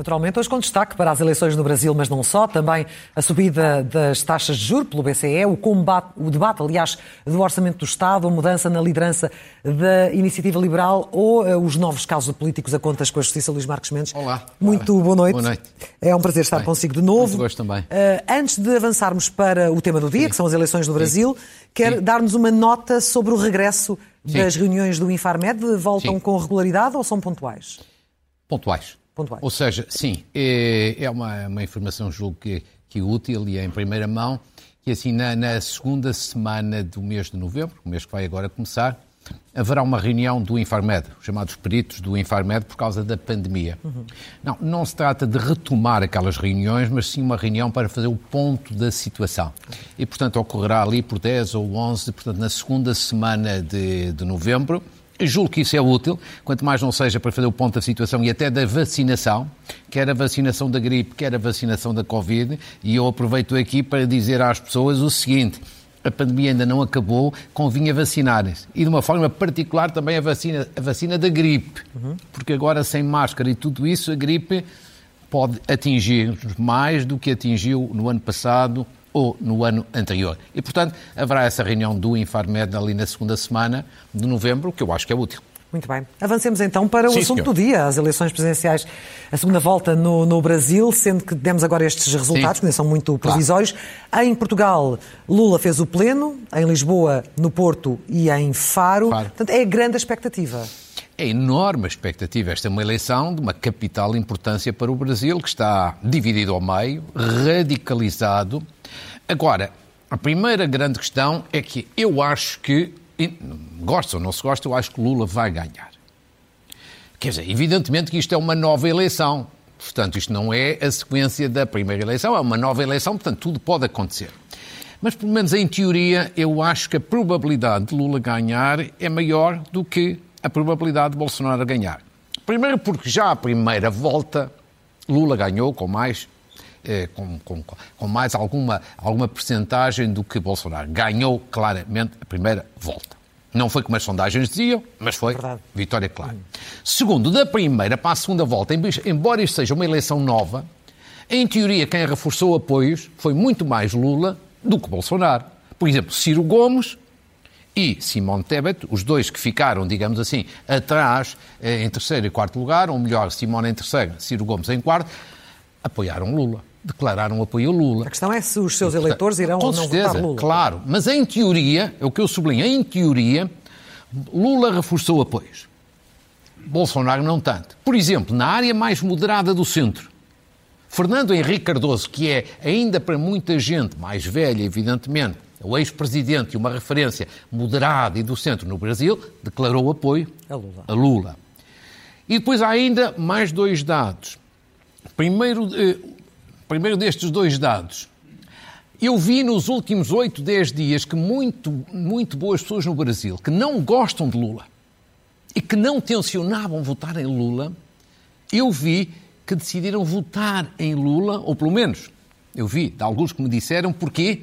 Naturalmente, hoje com destaque para as eleições no Brasil, mas não só, também a subida das taxas de juros pelo BCE, o, combate, o debate, aliás, do Orçamento do Estado, a mudança na liderança da Iniciativa Liberal ou uh, os novos casos políticos a contas com a Justiça Luís Marques Mendes. Olá. Muito boa noite. Boa noite. É um prazer estar Bem, consigo de novo. Muito gosto também. Uh, antes de avançarmos para o tema do dia, Sim. que são as eleições no Brasil, Sim. quer dar-nos uma nota sobre o regresso Sim. das reuniões do Infarmed? Voltam com regularidade ou são pontuais? Pontuais pontuais. Ou seja, sim, é, é uma, uma informação, julgo que, que é útil e é em primeira mão, que assim, na, na segunda semana do mês de novembro, o mês que vai agora começar, haverá uma reunião do Infarmed, os chamados peritos do Infarmed, por causa da pandemia. Uhum. Não, não se trata de retomar aquelas reuniões, mas sim uma reunião para fazer o ponto da situação. E, portanto, ocorrerá ali por 10 ou 11, portanto, na segunda semana de, de novembro, Julgo que isso é útil, quanto mais não seja para fazer o ponto da situação e até da vacinação, quer a vacinação da gripe, quer a vacinação da Covid, e eu aproveito aqui para dizer às pessoas o seguinte. A pandemia ainda não acabou, convinha vacinarem-se. E de uma forma particular também a vacina, a vacina da gripe. Uhum. Porque agora, sem máscara e tudo isso, a gripe pode atingir mais do que atingiu no ano passado ou no ano anterior. E, portanto, haverá essa reunião do Infarmed ali na segunda semana de novembro, que eu acho que é útil. Muito bem. Avancemos então para o Sim, assunto senhor. do dia, as eleições presidenciais, a segunda volta no, no Brasil, sendo que demos agora estes resultados, Sim. que ainda são muito provisórios. Claro. Em Portugal, Lula fez o pleno, em Lisboa, no Porto e em Faro. Claro. Portanto, é grande a expectativa. É enorme a expectativa. Esta é uma eleição de uma capital importância para o Brasil, que está dividido ao meio, radicalizado. Agora, a primeira grande questão é que eu acho que, gosta ou não se gosta, eu acho que Lula vai ganhar. Quer dizer, evidentemente que isto é uma nova eleição. Portanto, isto não é a sequência da primeira eleição, é uma nova eleição, portanto, tudo pode acontecer. Mas, pelo menos em teoria, eu acho que a probabilidade de Lula ganhar é maior do que a probabilidade de Bolsonaro ganhar. Primeiro porque já a primeira volta Lula ganhou com mais eh, com, com, com, mais alguma, alguma percentagem do que Bolsonaro. Ganhou claramente a primeira volta. Não foi como as sondagens diziam, mas foi Verdade. vitória clara. Hum. Segundo, da primeira para a segunda volta, embora isto seja uma eleição nova, em teoria quem reforçou apoios foi muito mais Lula do que Bolsonaro. Por exemplo, Ciro Gomes e Simone Tebet, os dois que ficaram, digamos assim, atrás eh, em terceiro e quarto lugar, ou melhor, Simone em terceiro, Ciro Gomes em quarto, apoiaram Lula. Declararam apoio a Lula. A questão é se os seus eleitores irão ou não certeza, votar Lula. Claro, mas em teoria, é o que eu sublinho, em teoria, Lula reforçou apoios. Bolsonaro não tanto. Por exemplo, na área mais moderada do centro, Fernando Henrique Cardoso, que é ainda para muita gente mais velha, evidentemente, o ex-presidente e uma referência moderada e do centro no Brasil, declarou apoio a Lula. a Lula. E depois há ainda mais dois dados. Primeiro, eh, primeiro destes dois dados. Eu vi nos últimos 8, 10 dias que muito, muito boas pessoas no Brasil que não gostam de Lula e que não tensionavam votar em Lula, eu vi que decidiram votar em Lula, ou pelo menos eu vi de alguns que me disseram porquê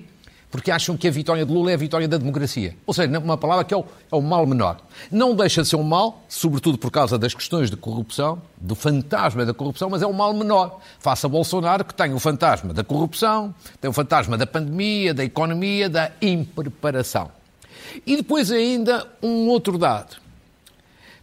porque acham que a vitória de Lula é a vitória da democracia. Ou seja, uma palavra que é o, é o mal menor. Não deixa de ser um mal, sobretudo por causa das questões de corrupção, do fantasma da corrupção, mas é um mal menor. Faça Bolsonaro, que tem o fantasma da corrupção, tem o fantasma da pandemia, da economia, da impreparação. E depois ainda um outro dado.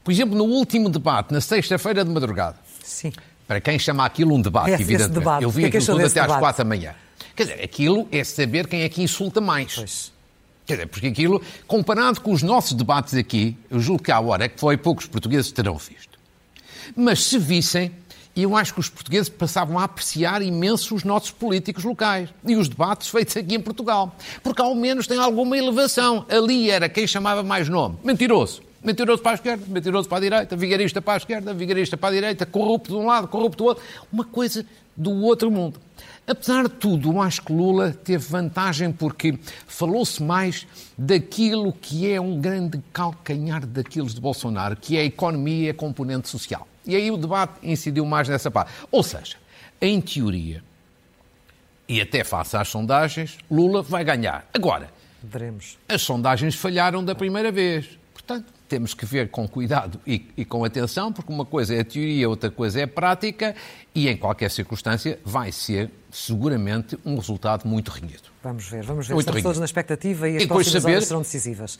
Por exemplo, no último debate, na sexta-feira de madrugada. Sim. Para quem chama aquilo um debate, esse, evidentemente. Esse debate. Eu vi é aquilo tudo até debate? às quatro da manhã. Quer dizer, aquilo é saber quem é que insulta mais. Pois. Quer dizer, porque aquilo, comparado com os nossos debates aqui, eu julgo que à hora que foi, poucos portugueses terão visto. Mas se vissem, eu acho que os portugueses passavam a apreciar imenso os nossos políticos locais e os debates feitos aqui em Portugal. Porque ao menos tem alguma elevação. Ali era quem chamava mais nome. Mentiroso. Mentiroso para a esquerda, mentiroso para a direita, vigarista para a esquerda, vigarista para a direita, corrupto de um lado, corrupto do outro. Uma coisa do outro mundo. Apesar de tudo, eu acho que Lula teve vantagem porque falou-se mais daquilo que é um grande calcanhar daqueles de Bolsonaro, que é a economia e a componente social. E aí o debate incidiu mais nessa parte. Ou seja, em teoria, e até face às sondagens, Lula vai ganhar. Agora, Veremos. as sondagens falharam da primeira vez. Portanto, temos que ver com cuidado e, e, com atenção, porque uma coisa é a teoria, outra coisa é a prática, e em qualquer circunstância vai ser seguramente um resultado muito renhido. Vamos ver, vamos ver. Muito Estamos todos na expectativa e as e próximas saber, serão decisivas.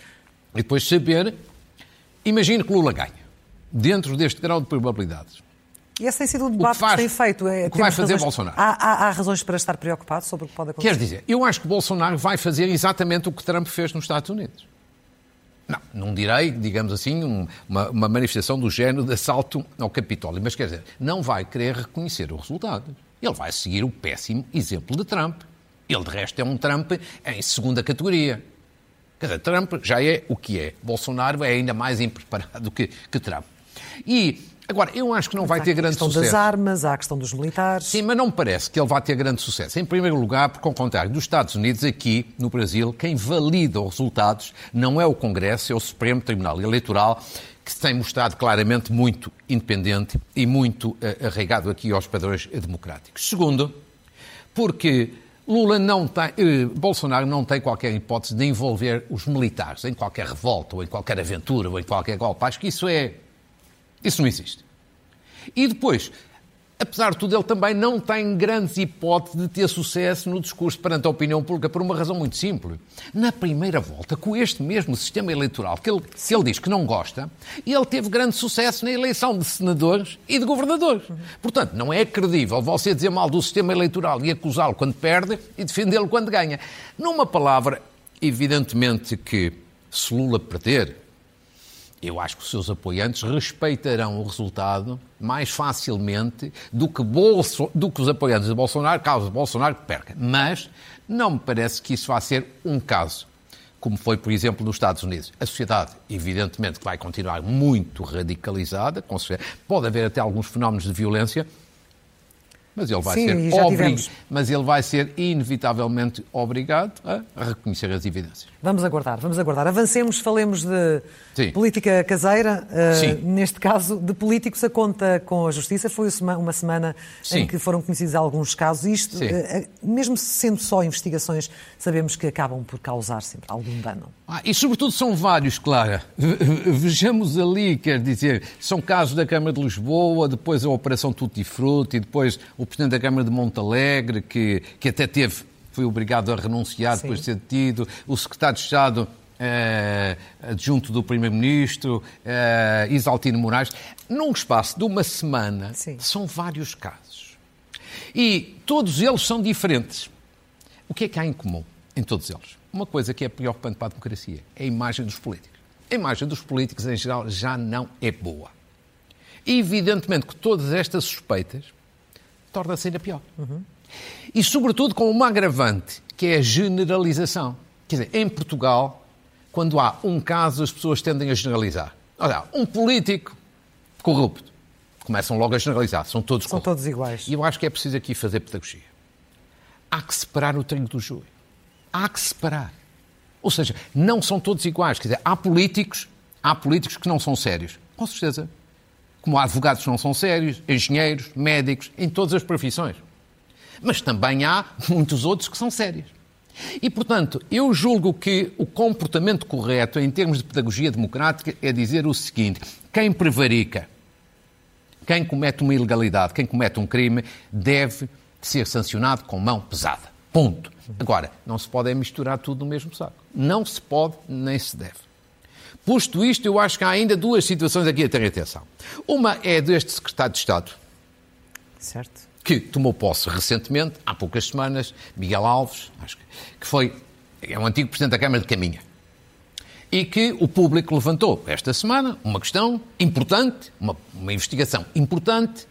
E depois saber, imagine que Lula ganha, dentro deste grau de probabilidades. E esse tem sido o debate o que, faz, que tem feito. É, o que vai fazer razões, Bolsonaro? Há, há, há, razões para estar preocupado sobre o que pode acontecer? Quer dizer, eu acho que Bolsonaro vai fazer exatamente o que Trump fez nos Estados Unidos. Não, não direi, digamos assim, um, uma, uma, manifestação do género de assalto ao Capitólio, mas quer dizer, não vai querer reconhecer o resultado. Ele vai seguir o péssimo exemplo de Trump. Ele, de resto, é um Trump em segunda categoria. Quer dizer, Trump já é o que é. Bolsonaro é ainda mais impreparado que, que Trump. E Agora, eu acho que não vai ter grande sucesso. Há a questão das armas, há a questão dos militares. Sim, mas não me parece que ele vá ter grande sucesso. Em primeiro lugar, porque, ao contrário dos Estados Unidos, aqui no Brasil, quem valida os resultados não é o Congresso, é o Supremo Tribunal Eleitoral, que se tem mostrado claramente muito independente e muito uh, arraigado aqui aos padrões democráticos. Segundo, porque Lula não tem, eh, Bolsonaro não tem qualquer hipótese de envolver os militares em qualquer revolta, ou em qualquer aventura, ou em qualquer golpe. Acho que isso é isso não existe. E depois, apesar de tudo, ele também não tem grandes hipóteses de ter sucesso no discurso perante a opinião pública por uma razão muito simples. Na primeira volta, com este mesmo sistema eleitoral que ele, ele diz que não gosta, ele teve grande sucesso na eleição de senadores e de governadores. Portanto, não é credível você dizer mal do sistema eleitoral e acusá-lo quando perde e defendê-lo quando ganha. Numa palavra, evidentemente que se Lula perder, eu acho que os seus apoiantes respeitarão o resultado mais facilmente do que, Bolso, do que os apoiantes de Bolsonaro, caso Bolsonaro perca. Mas não me parece que isso vá ser um caso, como foi, por exemplo, nos Estados Unidos. A sociedade, evidentemente, vai continuar muito radicalizada, pode haver até alguns fenómenos de violência, mas ele vai Sim, ser obrig... mas ele vai ser inevitavelmente obrigado a reconhecer as evidências. Vamos aguardar, vamos aguardar. Avancemos, falemos de Sim. política caseira, uh, neste caso de políticos a conta com a justiça. Foi uma semana Sim. em que foram conhecidos alguns casos. Isto, uh, mesmo sendo só investigações, sabemos que acabam por causar sempre algum dano. Ah, e sobretudo são vários, Clara. Vejamos ali, quer dizer, são casos da Câmara de Lisboa, depois a Operação Tutti Frutti, depois o Presidente da Câmara de Montalegre, que, que até teve, foi obrigado a renunciar Sim. depois de ser detido, o Secretário de Estado eh, adjunto do Primeiro-Ministro, eh, Isaltino Moraes. Num espaço de uma semana, Sim. são vários casos. E todos eles são diferentes. O que é que há em comum em todos eles? Uma coisa que é preocupante para a democracia é a imagem dos políticos. A imagem dos políticos, em geral, já não é boa. E, evidentemente que todas estas suspeitas torna-se ainda pior. Uhum. E, sobretudo, com uma agravante, que é a generalização. Quer dizer, em Portugal, quando há um caso, as pessoas tendem a generalizar. Olha, um político corrupto. Começam logo a generalizar. São todos São todos iguais. E eu acho que é preciso aqui fazer pedagogia. Há que separar o trigo do joio. Há que separar. Ou seja, não são todos iguais. Quer dizer, há políticos, há políticos que não são sérios. Com certeza como advogados não são sérios, engenheiros, médicos, em todas as profissões. Mas também há muitos outros que são sérios. E, portanto, eu julgo que o comportamento correto em termos de pedagogia democrática é dizer o seguinte: quem prevarica, quem comete uma ilegalidade, quem comete um crime, deve ser sancionado com mão pesada. Ponto. Agora, não se pode misturar tudo no mesmo saco. Não se pode nem se deve. Posto isto, eu acho que há ainda duas situações aqui a ter atenção. Uma é deste secretário de Estado. Certo. Que tomou posse recentemente, há poucas semanas, Miguel Alves, acho que foi, é um antigo Presidente da Câmara de Caminha. E que o público levantou esta semana uma questão importante, uma, uma investigação importante,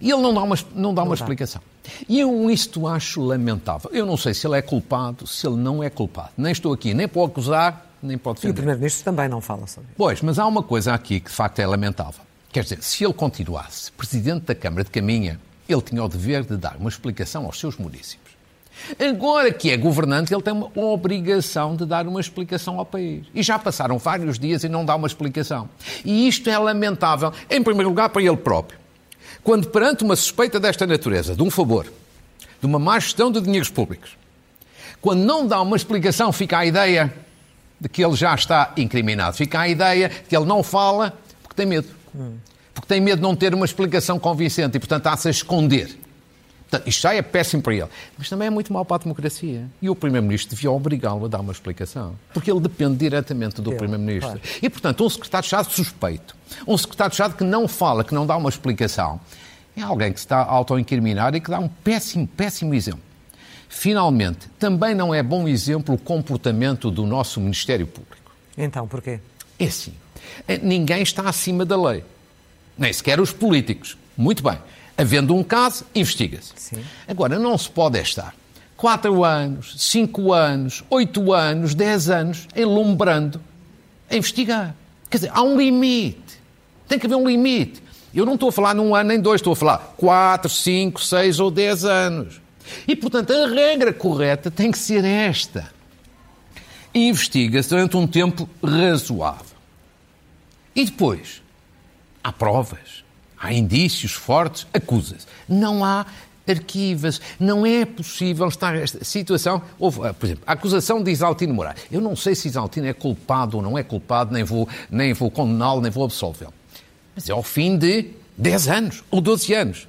e ele não dá uma, não dá uma explicação. E eu isto acho lamentável. Eu não sei se ele é culpado, se ele não é culpado. Nem estou aqui nem para o acusar, nem pode defender. E o Primeiro-Ministro também não fala sobre isso. Pois, mas há uma coisa aqui que de facto é lamentável. Quer dizer, se ele continuasse Presidente da Câmara de Caminha, ele tinha o dever de dar uma explicação aos seus municípios. Agora que é governante, ele tem uma obrigação de dar uma explicação ao país. E já passaram vários dias e não dá uma explicação. E isto é lamentável, em primeiro lugar, para ele próprio. Quando perante uma suspeita desta natureza, de um favor, de uma má gestão de dinheiros públicos, quando não dá uma explicação, fica a ideia de que ele já está incriminado. Fica a ideia que ele não fala porque tem medo. Porque tem medo de não ter uma explicação convincente e, portanto, está-se a esconder. Portanto, isto já é péssimo para ele. Mas também é muito mau para a democracia. E o Primeiro-Ministro devia obrigá-lo a dar uma explicação. Porque ele depende diretamente do Primeiro-Ministro. Claro. E, portanto, um secretário-chave suspeito, um secretário-chave que não fala, que não dá uma explicação, é alguém que se está a auto-incriminar e que dá um péssimo, péssimo exemplo. Finalmente, também não é bom exemplo o comportamento do nosso Ministério Público. Então, porquê? É assim. É, ninguém está acima da lei. Nem sequer os políticos. Muito bem. Havendo um caso, investiga-se. Agora, não se pode estar quatro anos, cinco anos, oito anos, dez anos, enlumbrando a investigar. Quer dizer, há um limite. Tem que haver um limite. Eu não estou a falar num ano nem dois, estou a falar quatro, cinco, seis ou dez anos. E, portanto, a regra correta tem que ser esta. Investiga-se durante um tempo razoável. E depois, há provas, há indícios fortes, acusa-se. Não há arquivas. Não é possível estar esta situação. Por exemplo, a acusação de Isaltino Moraes. Eu não sei se Isaltino é culpado ou não é culpado, nem vou, nem vou condená-lo, nem vou absolvê-lo. Mas é ao fim de 10 anos ou 12 anos.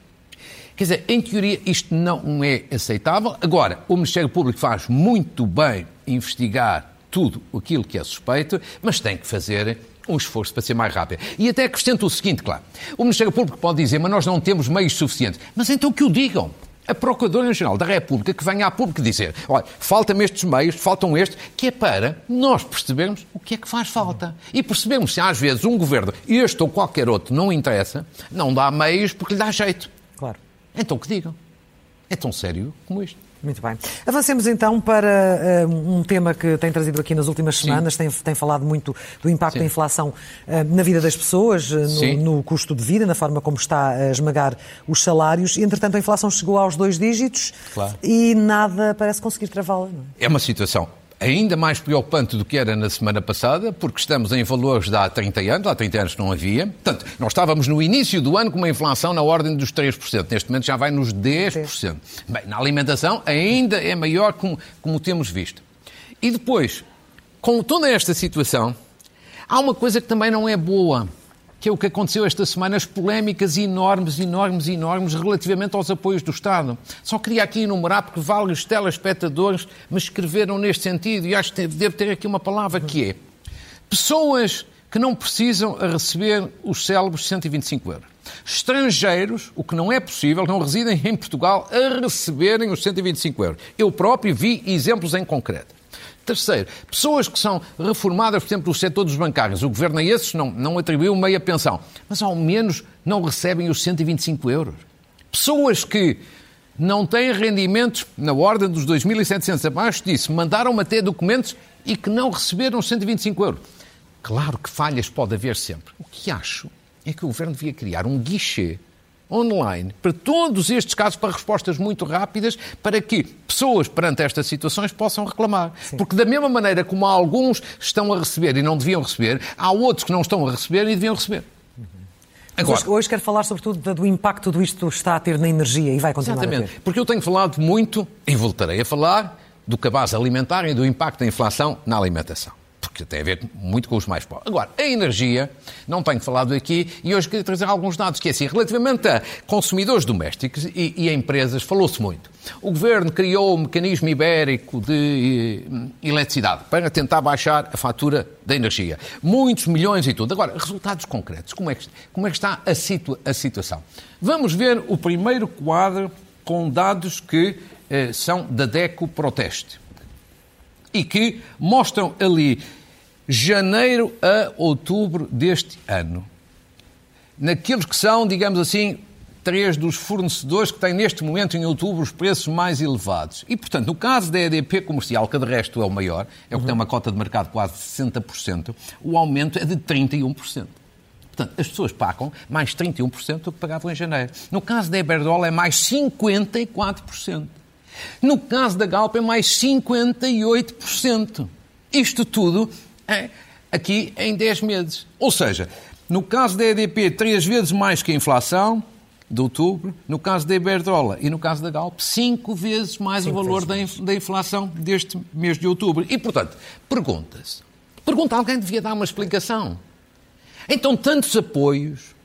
Quer dizer, em teoria isto não é aceitável. Agora, o Ministério Público faz muito bem investigar tudo aquilo que é suspeito, mas tem que fazer um esforço para ser mais rápido. E até acrescento o seguinte, claro. O Ministério Público pode dizer, mas nós não temos meios suficientes. Mas então que o digam. A Procuradora-Geral da República que venha à público dizer, olha, faltam estes meios, faltam estes, que é para nós percebermos o que é que faz falta. E percebemos se às vezes um governo, este ou qualquer outro, não interessa, não dá meios porque lhe dá jeito. Então que digam. É tão sério como isto. Muito bem. Avancemos então para uh, um tema que tem trazido aqui nas últimas semanas, tem, tem, falado muito do impacto Sim. da inflação uh, na vida das pessoas, uh, no, no, custo de vida, na forma como está a esmagar os salários. Entretanto, a inflação chegou aos dois dígitos claro. e nada parece conseguir travá-la. É? é uma situação ainda mais preocupante do que era na semana passada, porque estamos em valores de há 30 anos, há 30 anos não havia. Portanto, nós estávamos no início do ano com uma inflação na ordem dos 3%. Neste momento já vai nos 10%. Bem, na alimentação ainda é maior como, como temos visto. E depois, com toda esta situação, há uma coisa que também não é boa que é o que aconteceu esta semana, as polémicas enormes, enormes, enormes relativamente aos apoios do Estado. Só queria aqui enumerar, porque vários telespectadores me escreveram neste sentido, e acho que devo ter aqui uma palavra que é pessoas que não precisam a receber os célebres 125 euros. Estrangeiros, o que não é possível, não residem em Portugal a receberem os 125 euros. Eu próprio vi exemplos em concreto. Terceiro, pessoas que são reformadas, por exemplo, do setor dos bancários. O governo a esses não, não atribuiu meia pensão, mas ao menos não recebem os 125 euros. Pessoas que não têm rendimentos na ordem dos 2.700 abaixo disso, mandaram até documentos e que não receberam os 125 euros. Claro que falhas pode haver sempre. O que acho é que o governo devia criar um guichê online para todos estes casos, para respostas muito rápidas, para que pessoas perante estas situações possam reclamar. Sim. Porque da mesma maneira como alguns estão a receber e não deviam receber, há outros que não estão a receber e deviam receber. Agora, hoje, hoje quero falar sobretudo do impacto do isto está a ter na energia e vai continuar exatamente, a ter. porque eu tenho falado muito, e voltarei a falar, do cabaz alimentar e do impacto da inflação na alimentação porque tem a ver muito com os mais pobres. Agora, a energia, não tenho falado aqui, e hoje queria trazer alguns dados, que é assim, relativamente a consumidores domésticos e, e a empresas, falou-se muito. O Governo criou o mecanismo ibérico de eh, eletricidade para tentar baixar a fatura da energia. Muitos milhões e tudo. Agora, resultados concretos. Como é que, como é que está a, situa a situação? Vamos ver o primeiro quadro com dados que eh, são da DECO Proteste e que mostram ali janeiro a outubro deste ano. Naqueles que são, digamos assim, três dos fornecedores que têm neste momento em outubro os preços mais elevados. E, portanto, no caso da EDP comercial, que de resto é o maior, é o que tem uma cota de mercado de quase 60%, o aumento é de 31%. Portanto, as pessoas pagam mais 31% do que pagavam em janeiro. No caso da Iberdrola é mais 54%. No caso da Galp é mais 58%. Isto tudo é aqui em 10 meses. Ou seja, no caso da EDP, três vezes mais que a inflação de outubro, no caso da Iberdrola e no caso da Galp, cinco vezes mais cinco o valor da, da inflação deste mês de outubro. E, portanto, pergunta-se, Pergunta, alguém devia dar uma explicação. Então, tantos apoios,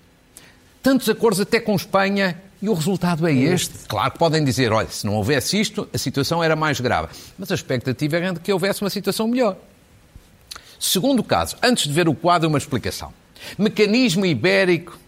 tantos acordos até com Espanha, e o resultado é este. Claro que podem dizer, olha, se não houvesse isto, a situação era mais grave. Mas a expectativa era de que houvesse uma situação melhor. Segundo caso, antes de ver o quadro, uma explicação. Mecanismo ibérico,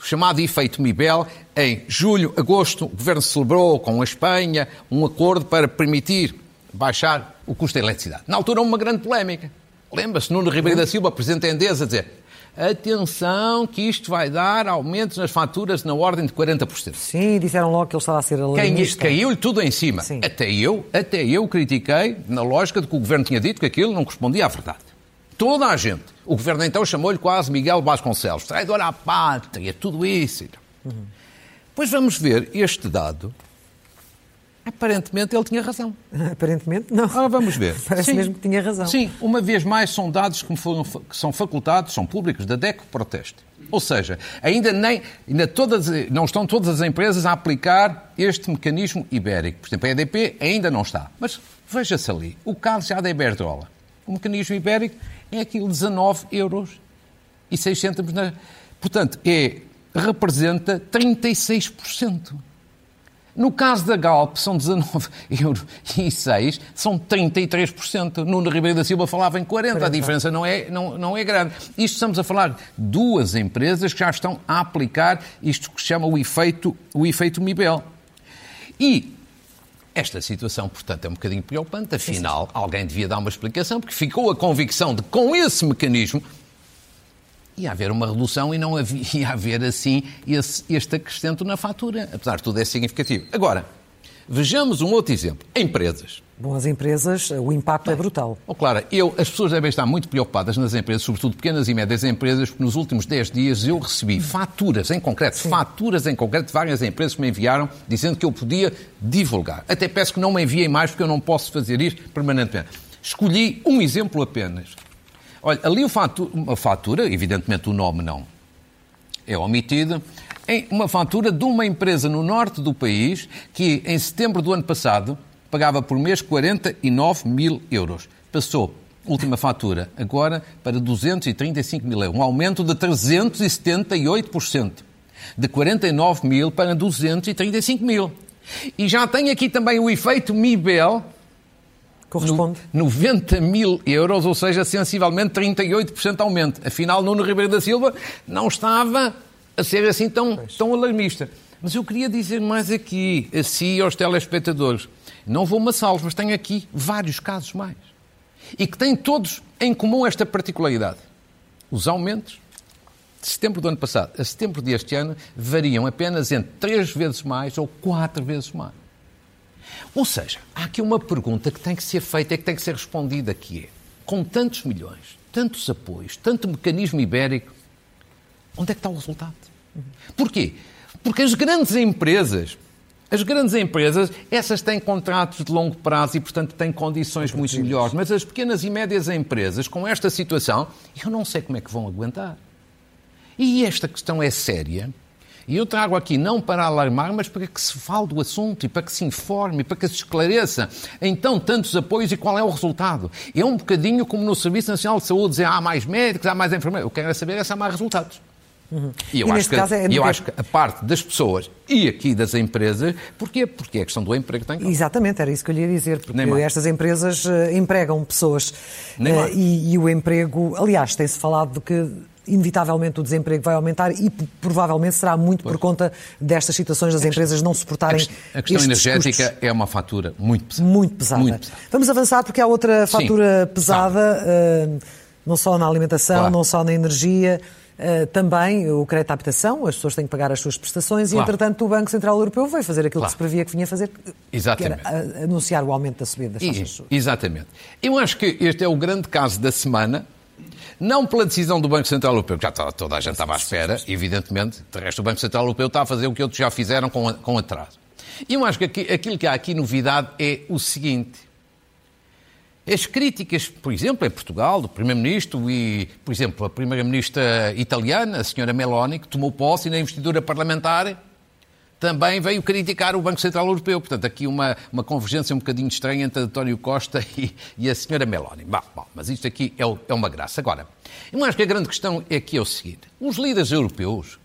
chamado efeito Mibel, em julho, agosto, o governo celebrou com a Espanha um acordo para permitir baixar o custo da eletricidade. Na altura, uma grande polémica. Lembra-se, Nuno Ribeiro da Silva, presidente da Endesa, dizer atenção que isto vai dar aumentos nas faturas na ordem de 40%. Sim, disseram logo que ele estava a ser alarmista. Caiu-lhe tudo em cima. Sim. Até eu, até eu critiquei na lógica de que o governo tinha dito que aquilo não correspondia à verdade. Toda a gente. O governo então chamou-lhe quase Miguel Vasconcelos, traidor à pátria, tudo isso. Uhum. Pois vamos ver este dado Aparentemente ele tinha razão. Aparentemente não. Agora vamos ver. Parece Sim. mesmo que tinha razão. Sim, uma vez mais são dados que, foram, que são facultados, são públicos, da DECO Proteste. Ou seja, ainda, nem, ainda todas, não estão todas as empresas a aplicar este mecanismo ibérico. Por exemplo, a EDP ainda não está. Mas veja-se ali, o caso já da Iberdrola. O mecanismo ibérico é aquilo 19 euros e 600 na... Portanto, é, representa 36%. No caso da Galp, são 19 euros e 6, são 33%. Nuno Ribeiro da Silva falava em 40, a diferença não é, não, não é grande. Isto estamos a falar de duas empresas que já estão a aplicar isto que se chama o efeito, o efeito Mibel. E esta situação, portanto, é um bocadinho preocupante. Afinal, alguém devia dar uma explicação, porque ficou a convicção de que com esse mecanismo ia haver uma redução e não havia, ia haver assim esse, este acrescento na fatura. Apesar de tudo, é significativo. Agora, vejamos um outro exemplo. Empresas. Bom, as empresas, o impacto Bem, é brutal. Oh, claro, eu, as pessoas devem estar muito preocupadas nas empresas, sobretudo pequenas e médias empresas, porque nos últimos 10 dias eu recebi faturas em concreto, Sim. faturas em concreto de várias empresas que me enviaram dizendo que eu podia divulgar. Até peço que não me enviem mais porque eu não posso fazer isto permanentemente. Escolhi um exemplo apenas. Olha, ali uma fatura, evidentemente o nome não é omitido, uma fatura de uma empresa no norte do país que, em setembro do ano passado, pagava por mês 49 mil euros. Passou, última fatura, agora para 235 mil euros. Um aumento de 378%. De 49 mil para 235 mil. E já tem aqui também o efeito Mibel, Corresponde. No, 90 mil euros, ou seja, sensivelmente 38% aumento. Afinal, Nuno Ribeiro da Silva não estava a ser assim tão, tão alarmista. Mas eu queria dizer mais aqui, a si e aos telespectadores. Não vou salva, mas tenho aqui vários casos mais. E que têm todos em comum esta particularidade. Os aumentos de setembro do ano passado a setembro deste ano variam apenas entre três vezes mais ou quatro vezes mais. Ou seja, há aqui uma pergunta que tem que ser feita e que tem que ser respondida, que é, com tantos milhões, tantos apoios, tanto mecanismo ibérico, onde é que está o resultado? Porquê? Porque as grandes empresas, as grandes empresas, essas têm contratos de longo prazo e, portanto, têm condições muito melhores. Mas as pequenas e médias empresas, com esta situação, eu não sei como é que vão aguentar. E esta questão é séria, e eu trago aqui não para alarmar, mas para que se fale do assunto e para que se informe, para que se esclareça. Então, tantos apoios e qual é o resultado? É um bocadinho como no Serviço Nacional de Saúde, dizer há mais médicos, há mais enfermeiros. Eu quero saber é se há mais resultados. Uhum. E eu, e acho, que, é eu acho que a parte das pessoas e aqui das empresas, porquê? Porque é a questão do emprego que tem. Exatamente, era isso que eu lhe ia dizer, porque estas empresas uh, empregam pessoas uh, e, e, o emprego, aliás, tem-se falado de que inevitavelmente o desemprego vai aumentar e provavelmente será muito pois. por conta destas situações das empresas não suportarem A questão energética custos. é uma fatura muito pesada. Muito pesada. Muito pesada. Vamos avançar porque há outra fatura Sim, pesada, uh, não só na alimentação, claro. não só na energia, Uh, também o crédito à habitação, as pessoas têm que pagar as suas prestações claro. e, entretanto, o Banco Central Europeu veio fazer aquilo claro. que se previa que vinha fazer, Exatamente. que era anunciar o aumento da subida das taxas. Exatamente. Eu acho que este é o grande caso da semana, não pela decisão do Banco Central Europeu, que já toda a gente estava à espera, evidentemente. De resto, o Banco Central Europeu está a fazer o que outros já fizeram com, com atraso. E eu acho que aqui, aquilo que há aqui novidade é o seguinte. As críticas, por exemplo, em Portugal, do Primeiro-Ministro e, por exemplo, a Primeira-Ministra italiana, a senhora Meloni, que tomou posse na investidura parlamentar, também veio criticar o Banco Central Europeu. Portanto, aqui uma, uma convergência um bocadinho estranha entre António Costa e, e a senhora Meloni. Bom, bom, mas isto aqui é, é, uma graça. Agora, eu acho que a grande questão é que é o seguinte. Os líderes europeus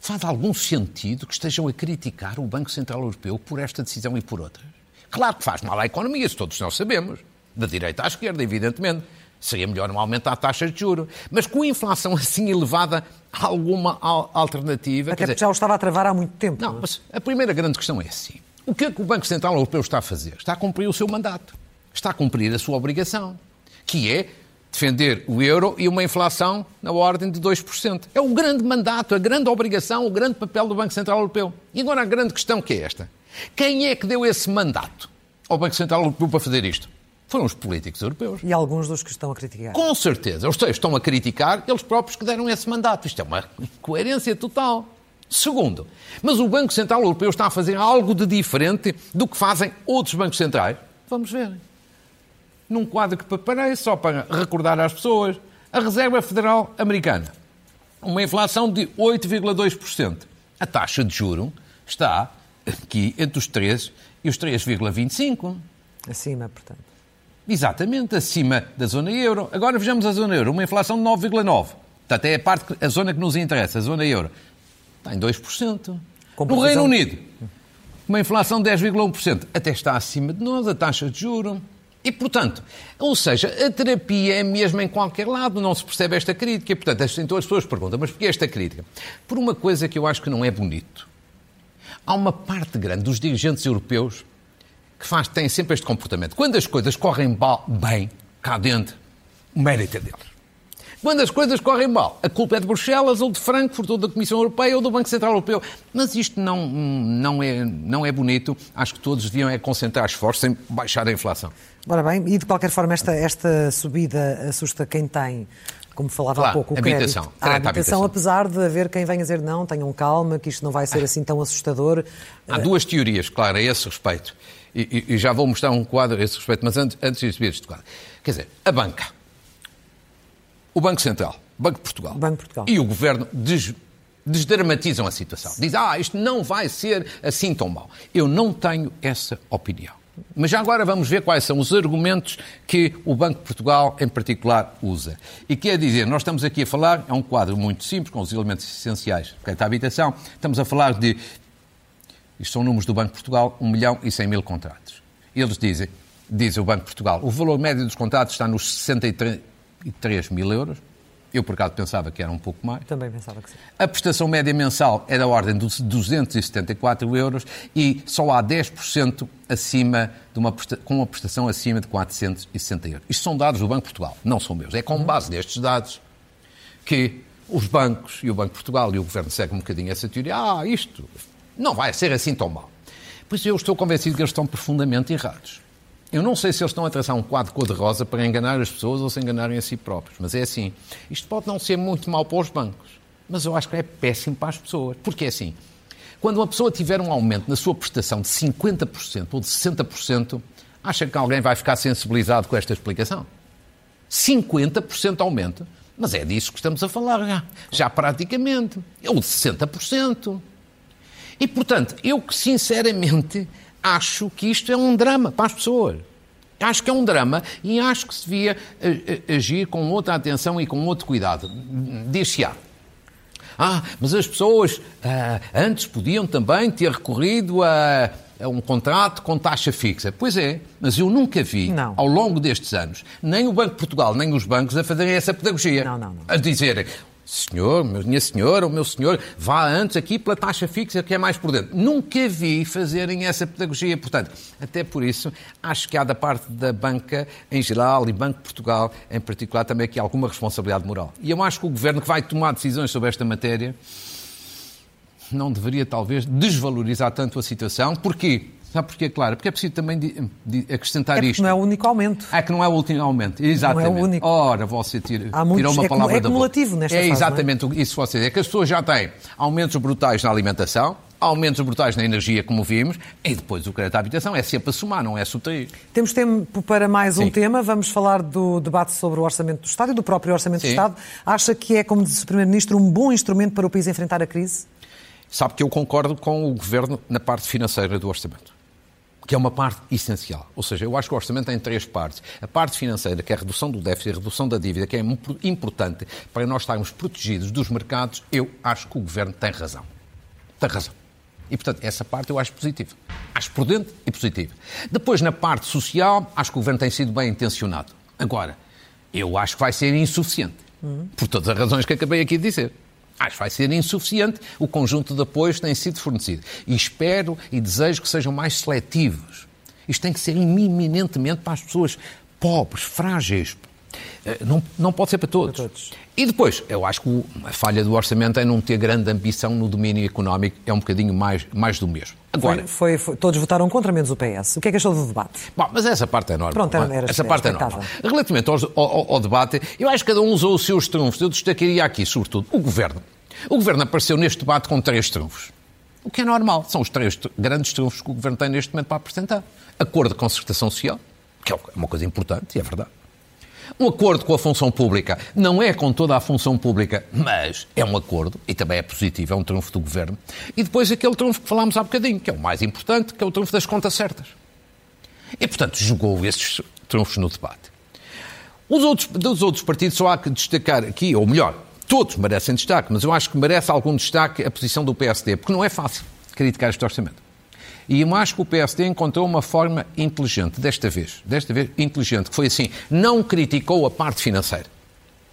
faz algum sentido que estejam a criticar o Banco Central Europeu por esta decisão e por outras? Claro que faz mal à economia, isso todos nós sabemos. Da direita à esquerda, evidentemente. Seria melhor não aumentar taxas de juros. Mas com a inflação assim elevada, há alguma alternativa? Até porque dizer, já o estava a travar há muito tempo. Não, mas a primeira grande questão é assim. O que é que o Banco Central Europeu está a fazer? Está a cumprir o seu mandato. Está a cumprir a sua obrigação, que é defender o euro e uma inflação na ordem de 2%. É o grande mandato, a grande obrigação, o grande papel do Banco Central Europeu. E agora a grande questão que é esta. Quem é que deu esse mandato ao Banco Central Europeu para fazer isto? Foram os políticos europeus. E alguns dos que estão a criticar. Com certeza. Os três estão a criticar eles próprios que deram esse mandato. Isto é uma incoerência total. Segundo, mas o Banco Central Europeu está a fazer algo de diferente do que fazem outros bancos centrais? Vamos ver. Num quadro que preparei, só para recordar às pessoas, a Reserva Federal Americana. Uma inflação de 8,2%. A taxa de juro está aqui entre os 3 e os 3,25%. Acima, portanto. Exatamente, acima da zona euro. Agora vejamos a zona euro, uma inflação de 9,9%. Portanto, é a, parte, a zona que nos interessa, a zona euro. Está em 2%. No Reino Unido, uma inflação de 10,1%. Até está acima de nós, a taxa de juro. E, portanto, ou seja, a terapia é mesmo em qualquer lado, não se percebe esta crítica. E, portanto, então as pessoas perguntam, mas porquê esta crítica? Por uma coisa que eu acho que não é bonito. Há uma parte grande dos dirigentes europeus que faz, têm sempre este comportamento. Quando as coisas correm bem, cá dentro, o mérito é deles. Quando as coisas correm mal, a culpa é de Bruxelas ou de Frankfurt ou da Comissão Europeia ou do Banco Central Europeu. Mas isto não, não, é, não é bonito. Acho que todos deviam é concentrar esforços em baixar a inflação. Ora bem, e de qualquer forma esta, esta subida assusta quem tem como falava claro, há pouco, o habitação, crédito. A habitação, habitação, apesar de haver quem venha dizer não, tenham calma, que isto não vai ser ah. assim tão assustador. Há duas teorias, claro, a esse respeito e, e, já vou mostrar um quadro a esse respeito, mas antes, antes de subir este quadro. Quer dizer, a banca, o Banco Central, Banco de Portugal, Banco Portugal. e o Governo des, desdramatizam a situação. Dizem, ah, isto não vai ser assim tão mal. Eu não tenho essa opinião. Mas já agora vamos ver quais são os argumentos que o Banco de Portugal, em particular, usa. E quer dizer, nós estamos aqui a falar, é um quadro muito simples, com os elementos essenciais da habitação, estamos a falar de isto são números do Banco de Portugal, 1 milhão e 100 mil contratos. Eles dizem, diz o Banco de Portugal, o valor médio dos contratos está nos 63 mil euros. Eu, por acaso, pensava que era um pouco mais. Também pensava que sim. A prestação média mensal é da ordem dos 274 euros e só há 10% acima de uma, com uma prestação acima de 460 euros. Isto são dados do Banco de Portugal, não são meus. É com base nestes dados que os bancos e o Banco de Portugal e o Governo seguem um bocadinho essa teoria. Ah, isto não vai ser assim tão mal. Pois eu estou convencido que eles estão profundamente errados. Eu não sei se eles estão a traçar um quadro cor-de-rosa para enganar as pessoas ou se enganarem a si próprios, mas é assim. Isto pode não ser muito mal para os bancos, mas eu acho que é péssimo para as pessoas. Porque é assim. Quando uma pessoa tiver um aumento na sua prestação de 50% ou de 60%, acha que alguém vai ficar sensibilizado com esta explicação? 50% aumento. Mas é disso que estamos a falar já, já praticamente. Ou de 60%. E, portanto, eu sinceramente acho que isto é um drama para as pessoas. Acho que é um drama e acho que se devia eh, eh, agir com outra atenção e com outro cuidado. Diz-se-á. Ah, mas as pessoas ah, antes podiam também ter recorrido a, a, um contrato com taxa fixa. Pois é, mas eu nunca vi, não. ao longo destes anos, nem o Banco de Portugal, nem os bancos a fazerem essa pedagogia. Não, não, não. A dizerem, senhor, minha senhora, o meu senhor, vá antes aqui pela taxa fixa que é mais por dentro. Nunca vi fazerem essa pedagogia. Portanto, até por isso, acho que há da parte da banca em geral e Banco Portugal em particular também aqui alguma responsabilidade moral. E eu acho que o governo que vai tomar decisões sobre esta matéria não deveria talvez desvalorizar tanto a situação. Porquê? Sabe porquê? Claro, porque é preciso também de, de acrescentar é isto. não é o único aumento. É que não é o último aumento, exatamente. Não é o único. Ora, você tira, muitos, tirou uma é, palavra é da cumulativo boca. nesta É fase, exatamente é? isso que você diz. É que as pessoas já têm aumentos brutais na alimentação, aumentos brutais na energia, como vimos, e depois o crédito à habitação é sempre a somar, não é subtrair. Temos tempo para mais Sim. um tema. Vamos falar do debate sobre o Orçamento do Estado e do próprio Orçamento Sim. do Estado. Acha que é, como disse o Primeiro-Ministro, um bom instrumento para o país enfrentar a crise? sabe que eu concordo com o Governo na parte financeira do orçamento que é uma parte essencial. Ou seja, eu acho que o orçamento tem três partes. A parte financeira, que é a redução do déficit, a redução da dívida, que é importante para nós estarmos protegidos dos mercados, eu acho que o Governo tem razão. Tem razão. E, portanto, essa parte eu acho positiva. Acho prudente e positiva. Depois, na parte social, acho que o Governo tem sido bem intencionado. Agora, eu acho que vai ser insuficiente. Por todas as razões que acabei aqui de dizer. Que vai ser insuficiente o conjunto de apoios que tem sido fornecido. E espero e desejo que sejam mais seletivos. Isto tem que ser eminentemente para as pessoas pobres, frágeis. Eh, não, não pode ser para todos. para todos. E depois, eu acho que a falha do orçamento é não ter grande ambição no domínio económico, é um bocadinho mais, mais do mesmo. Agora, foi, foi, foi, todos votaram contra, menos o PS. O que é que achou do debate? Bom, mas essa parte é normal. Pronto, era, era essa parte é normal. Relativamente ao, ao, ao, debate, eu acho que cada um usou os seus trunfos. Eu destacaria aqui, sobretudo, o Governo. O Governo apareceu neste debate com três trunfos. O que é normal. São os três grandes trunfos que o Governo tem neste momento para apresentar. Acordo de concertação social, que é uma coisa importante, e é verdade. Um acordo com a função pública não é com toda a função pública, mas é um acordo e também é positivo, é um trunfo do governo. E depois aquele trunfo que falámos há bocadinho, que é o mais importante, que é o trunfo das contas certas. E, portanto, jogou esses trunfos no debate. Os outros, dos outros partidos só há que destacar aqui, ou melhor, todos merecem destaque, mas eu acho que merece algum destaque a posição do PSD, porque não é fácil criticar este orçamento. E eu acho que o PSD encontrou uma forma inteligente, desta vez, desta vez inteligente, que foi assim, não criticou a parte financeira,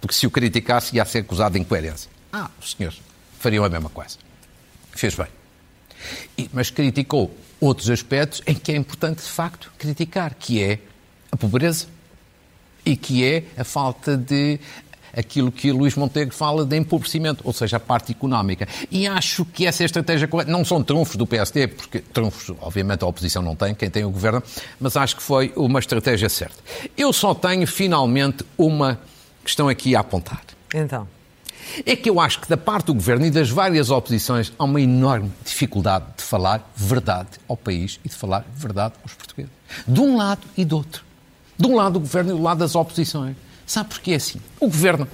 porque se o criticasse ia ser acusado de incoerência. Ah, os senhores fariam a mesma coisa. Fez bem. E, mas criticou outros aspectos em que é importante, de facto, criticar, que é a pobreza e que é a falta de aquilo que Luís Montenegro fala de empobrecimento, ou seja, a parte económica. E acho que essa é a estratégia correta. Não são trunfos do PSD, porque trunfos, obviamente, a oposição não tem, quem tem o governo, mas acho que foi uma estratégia certa. Eu só tenho, finalmente, uma questão aqui a apontar. Então. É que eu acho que da parte do governo e das várias oposições há uma enorme dificuldade de falar verdade ao país e de falar verdade aos portugueses. De um lado e do outro. De um lado o governo e do lado das oposições. Sabe porquê é assim? O governo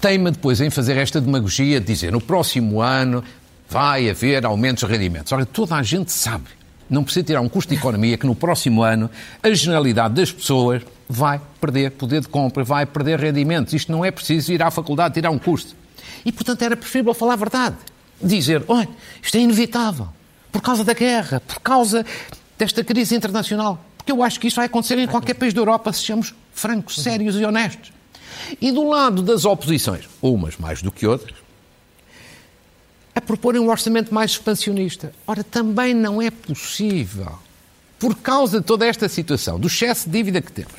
teima depois em fazer esta demagogia de dizer no próximo ano vai haver aumentos de rendimentos. Ora, toda a gente sabe, não precisa tirar um custo de economia, que no próximo ano a generalidade das pessoas vai perder poder de compra, vai perder rendimentos. Isto não é preciso ir à faculdade tirar um custo. E, portanto, era preferível falar a verdade. Dizer, olha, isto é inevitável. Por causa da guerra, por causa desta crise internacional. Porque eu acho que isso vai acontecer em qualquer país da Europa, sejamos francos, sérios e honestos. E do lado das oposições, umas mais do que outras, a proporem um orçamento mais expansionista. Ora, também não é possível, por causa de toda esta situação, do excesso de dívida que temos,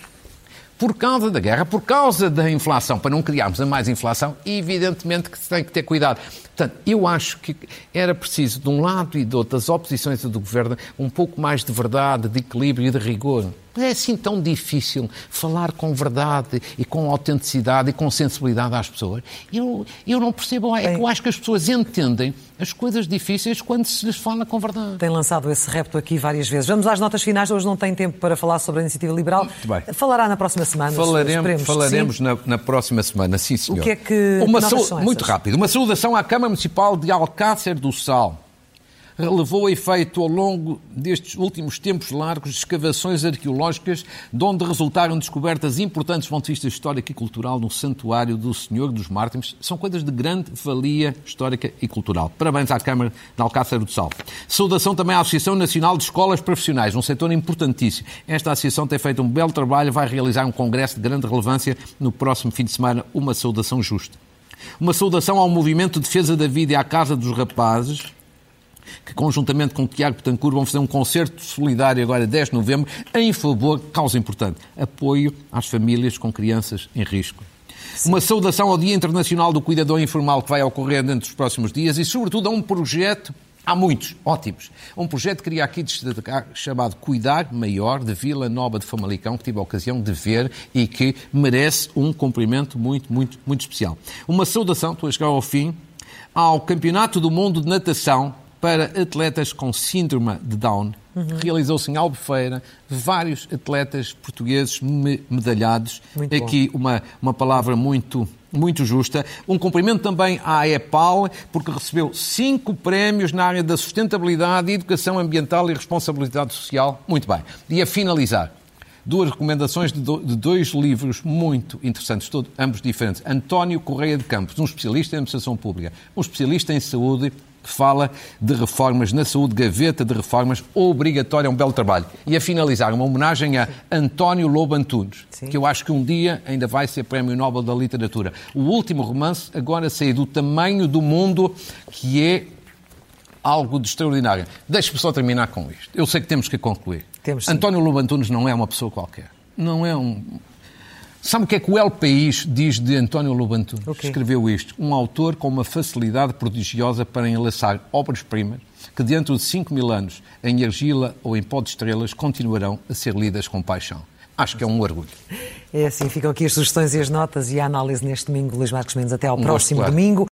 por causa da guerra, por causa da inflação, para não criarmos a mais inflação, evidentemente que se tem que ter cuidado. Portanto, eu acho que era preciso, de um lado e do outro, das oposições e do governo, um pouco mais de verdade, de equilíbrio e de rigor. É assim tão difícil falar com verdade e com autenticidade e com sensibilidade às pessoas. Eu, eu não percebo, é que eu acho que as pessoas entendem as coisas difíceis quando se lhes fala com verdade. Tem lançado esse repto aqui várias vezes. Vamos às notas finais, hoje não tem tempo para falar sobre a iniciativa liberal. Muito bem. Falará na próxima semana. Falaremos, falaremos na, na, próxima semana, sim, senhor. O que é que. Uma que muito rápido. Uma saudação à Câmara Municipal de Alcácer do Sal relevou efeito ao longo destes últimos tempos largos escavações arqueológicas, de onde resultaram descobertas importantes do ponto de vista histórico e cultural no Santuário do Senhor dos Mártires. São coisas de grande valia histórica e cultural. Parabéns à Câmara de Alcácer do Sal. Saudação também à Associação Nacional de Escolas Profissionais, um setor importantíssimo. Esta associação tem feito um belo trabalho, vai realizar um congresso de grande relevância no próximo fim de semana, uma saudação justa. Uma saudação ao movimento de defesa da vida e à Casa dos Rapazes, que conjuntamente com o Tiago Betancourt vão fazer um concerto solidário agora 10 de novembro em favor, causa importante, apoio às famílias com crianças em risco. Sim. Uma saudação ao Dia Internacional do Cuidador Informal que vai ocorrer dentro dos próximos dias e, sobretudo, a um projeto Há muitos, ótimos. Um projeto que queria aqui destacar chamado Cuidar Maior de Vila Nova de Famalicão, que tive a ocasião de ver e que merece um cumprimento muito, muito, muito especial. Uma saudação, estou a chegar ao fim, ao Campeonato do Mundo de Natação para atletas com síndrome de Down Uhum. Realizou-se em Albufeira, vários atletas portugueses medalhados. Muito Aqui uma, uma palavra muito muito justa. Um cumprimento também à EPAL, porque recebeu cinco prémios na área da sustentabilidade, educação ambiental e responsabilidade social. Muito bem. E a finalizar, duas recomendações de, do, de dois livros muito interessantes, todos, ambos diferentes. António Correia de Campos, um especialista em administração pública, um especialista em saúde, que fala de reformas na saúde, gaveta de reformas obrigatória, é um belo trabalho. E a finalizar, uma homenagem a António Lobo Antunes, Sim. que eu acho que um dia ainda vai ser Prémio Nobel da Literatura. O último romance agora saiu do tamanho do mundo, que é algo de extraordinário. Deixe-me só terminar com isto. Eu sei que temos que concluir. Temos, António Lobo Antunes não é uma pessoa qualquer. Não é um. Sabe o que é que o El País diz de António Lobo Antunes? Okay. Escreveu isto. Um autor com uma facilidade prodigiosa para enlaçar obras-primas que, dentro de 5 mil anos, em argila ou em pó de estrelas, continuarão a ser lidas com paixão. Acho que é um orgulho. É assim, ficam aqui as sugestões e as notas e a análise neste domingo. Luís Marcos Mendes, até ao um próximo domingo.